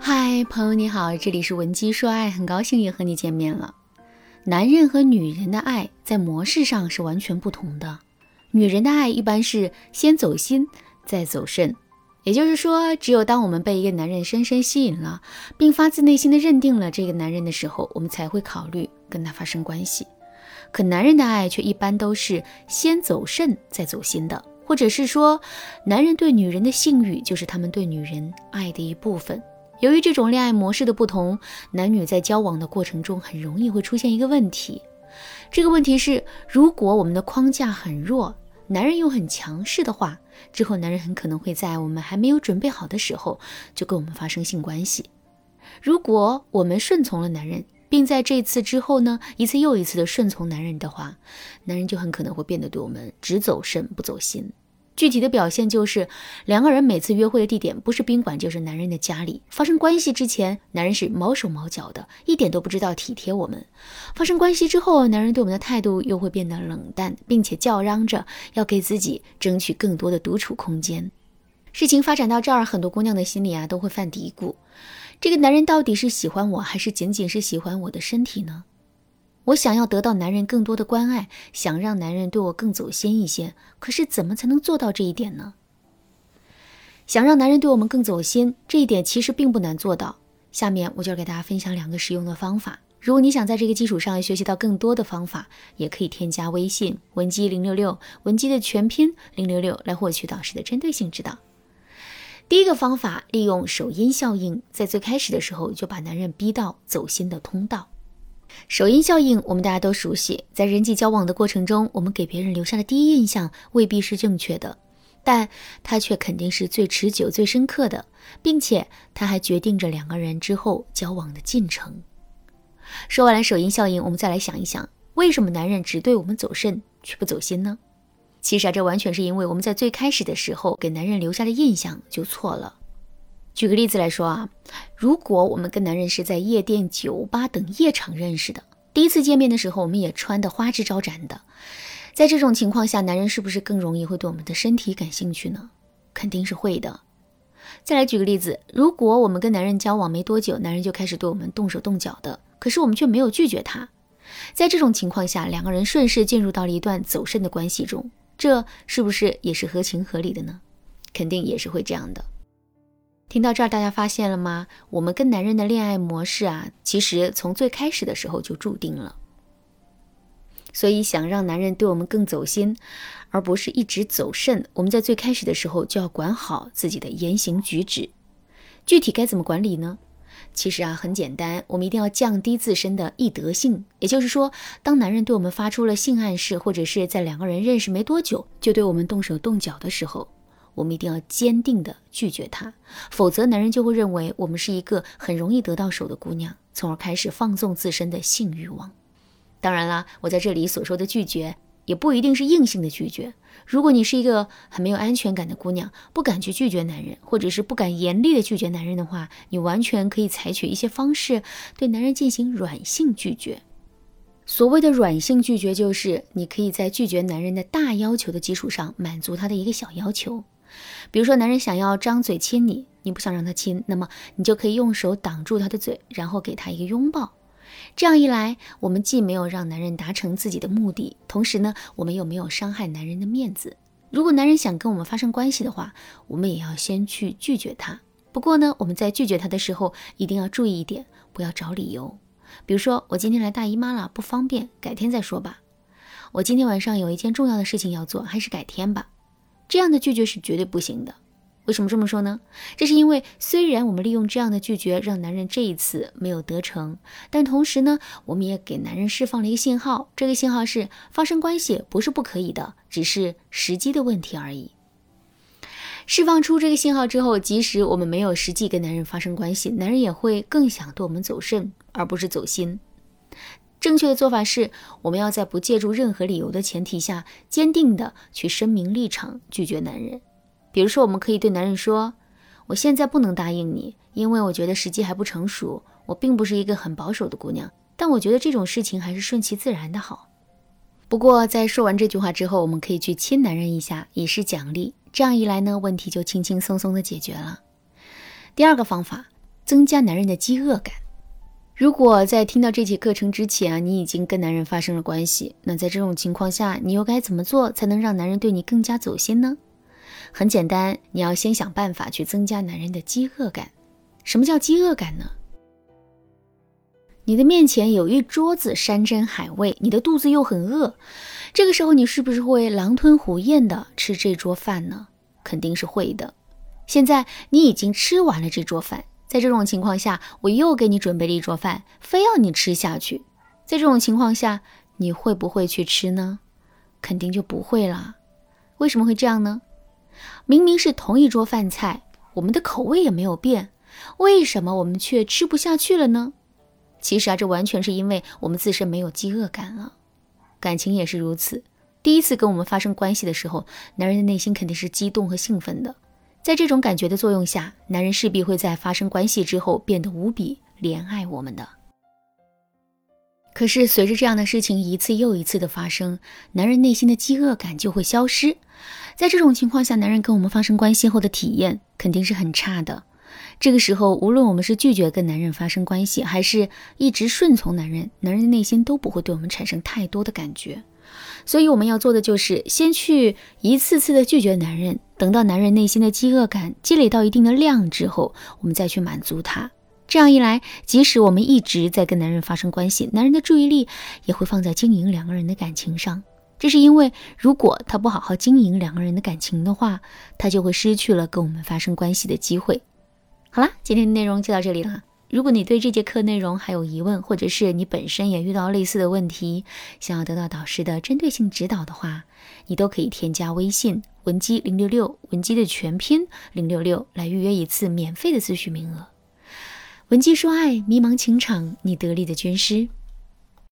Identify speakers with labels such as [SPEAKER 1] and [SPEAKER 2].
[SPEAKER 1] 嗨，朋友你好，这里是文姬说爱，很高兴又和你见面了。男人和女人的爱在模式上是完全不同的。女人的爱一般是先走心，再走肾，也就是说，只有当我们被一个男人深深吸引了，并发自内心的认定了这个男人的时候，我们才会考虑跟他发生关系。可男人的爱却一般都是先走肾再走心的，或者是说，男人对女人的性欲就是他们对女人爱的一部分。由于这种恋爱模式的不同，男女在交往的过程中很容易会出现一个问题。这个问题是，如果我们的框架很弱，男人又很强势的话，之后男人很可能会在我们还没有准备好的时候就跟我们发生性关系。如果我们顺从了男人，并在这次之后呢，一次又一次的顺从男人的话，男人就很可能会变得对我们只走肾不走心。具体的表现就是，两个人每次约会的地点不是宾馆就是男人的家里。发生关系之前，男人是毛手毛脚的，一点都不知道体贴我们；发生关系之后，男人对我们的态度又会变得冷淡，并且叫嚷着要给自己争取更多的独处空间。事情发展到这儿，很多姑娘的心里啊都会犯嘀咕：这个男人到底是喜欢我还是仅仅是喜欢我的身体呢？我想要得到男人更多的关爱，想让男人对我更走心一些，可是怎么才能做到这一点呢？想让男人对我们更走心，这一点其实并不难做到。下面我就要给大家分享两个实用的方法。如果你想在这个基础上学习到更多的方法，也可以添加微信文姬零六六，文姬的全拼零六六来获取导师的针对性指导。第一个方法，利用首因效应，在最开始的时候就把男人逼到走心的通道。首因效应，我们大家都熟悉。在人际交往的过程中，我们给别人留下的第一印象未必是正确的，但它却肯定是最持久、最深刻的，并且它还决定着两个人之后交往的进程。说完了首因效应，我们再来想一想，为什么男人只对我们走肾却不走心呢？其实啊，这完全是因为我们在最开始的时候给男人留下的印象就错了。举个例子来说啊，如果我们跟男人是在夜店、酒吧等夜场认识的，第一次见面的时候，我们也穿得花枝招展的，在这种情况下，男人是不是更容易会对我们的身体感兴趣呢？肯定是会的。再来举个例子，如果我们跟男人交往没多久，男人就开始对我们动手动脚的，可是我们却没有拒绝他，在这种情况下，两个人顺势进入到了一段走肾的关系中，这是不是也是合情合理的呢？肯定也是会这样的。听到这儿，大家发现了吗？我们跟男人的恋爱模式啊，其实从最开始的时候就注定了。所以，想让男人对我们更走心，而不是一直走肾，我们在最开始的时候就要管好自己的言行举止。具体该怎么管理呢？其实啊，很简单，我们一定要降低自身的易得性。也就是说，当男人对我们发出了性暗示，或者是在两个人认识没多久就对我们动手动脚的时候。我们一定要坚定地拒绝他，否则男人就会认为我们是一个很容易得到手的姑娘，从而开始放纵自身的性欲望。当然啦，我在这里所说的拒绝，也不一定是硬性的拒绝。如果你是一个很没有安全感的姑娘，不敢去拒绝男人，或者是不敢严厉的拒绝男人的话，你完全可以采取一些方式对男人进行软性拒绝。所谓的软性拒绝，就是你可以在拒绝男人的大要求的基础上，满足他的一个小要求。比如说，男人想要张嘴亲你，你不想让他亲，那么你就可以用手挡住他的嘴，然后给他一个拥抱。这样一来，我们既没有让男人达成自己的目的，同时呢，我们又没有伤害男人的面子。如果男人想跟我们发生关系的话，我们也要先去拒绝他。不过呢，我们在拒绝他的时候，一定要注意一点，不要找理由。比如说，我今天来大姨妈了，不方便，改天再说吧。我今天晚上有一件重要的事情要做，还是改天吧。这样的拒绝是绝对不行的。为什么这么说呢？这是因为虽然我们利用这样的拒绝让男人这一次没有得逞，但同时呢，我们也给男人释放了一个信号。这个信号是发生关系不是不可以的，只是时机的问题而已。释放出这个信号之后，即使我们没有实际跟男人发生关系，男人也会更想对我们走肾，而不是走心。正确的做法是，我们要在不借助任何理由的前提下，坚定的去声明立场，拒绝男人。比如说，我们可以对男人说：“我现在不能答应你，因为我觉得时机还不成熟。我并不是一个很保守的姑娘，但我觉得这种事情还是顺其自然的好。”不过，在说完这句话之后，我们可以去亲男人一下，以示奖励。这样一来呢，问题就轻轻松松的解决了。第二个方法。增加男人的饥饿感。如果在听到这节课程之前，你已经跟男人发生了关系，那在这种情况下，你又该怎么做才能让男人对你更加走心呢？很简单，你要先想办法去增加男人的饥饿感。什么叫饥饿感呢？你的面前有一桌子山珍海味，你的肚子又很饿，这个时候你是不是会狼吞虎咽的吃这桌饭呢？肯定是会的。现在你已经吃完了这桌饭，在这种情况下，我又给你准备了一桌饭，非要你吃下去。在这种情况下，你会不会去吃呢？肯定就不会了。为什么会这样呢？明明是同一桌饭菜，我们的口味也没有变，为什么我们却吃不下去了呢？其实啊，这完全是因为我们自身没有饥饿感了。感情也是如此。第一次跟我们发生关系的时候，男人的内心肯定是激动和兴奋的。在这种感觉的作用下，男人势必会在发生关系之后变得无比怜爱我们的。可是随着这样的事情一次又一次的发生，男人内心的饥饿感就会消失。在这种情况下，男人跟我们发生关系后的体验肯定是很差的。这个时候，无论我们是拒绝跟男人发生关系，还是一直顺从男人，男人的内心都不会对我们产生太多的感觉。所以，我们要做的就是先去一次次的拒绝男人，等到男人内心的饥饿感积累到一定的量之后，我们再去满足他。这样一来，即使我们一直在跟男人发生关系，男人的注意力也会放在经营两个人的感情上。这是因为，如果他不好好经营两个人的感情的话，他就会失去了跟我们发生关系的机会。好啦，今天的内容就到这里了。如果你对这节课内容还有疑问，或者是你本身也遇到类似的问题，想要得到导师的针对性指导的话，你都可以添加微信文姬零六六，文姬的全拼零六六，来预约一次免费的咨询名额。文姬说爱，迷茫情场，你得力的军师。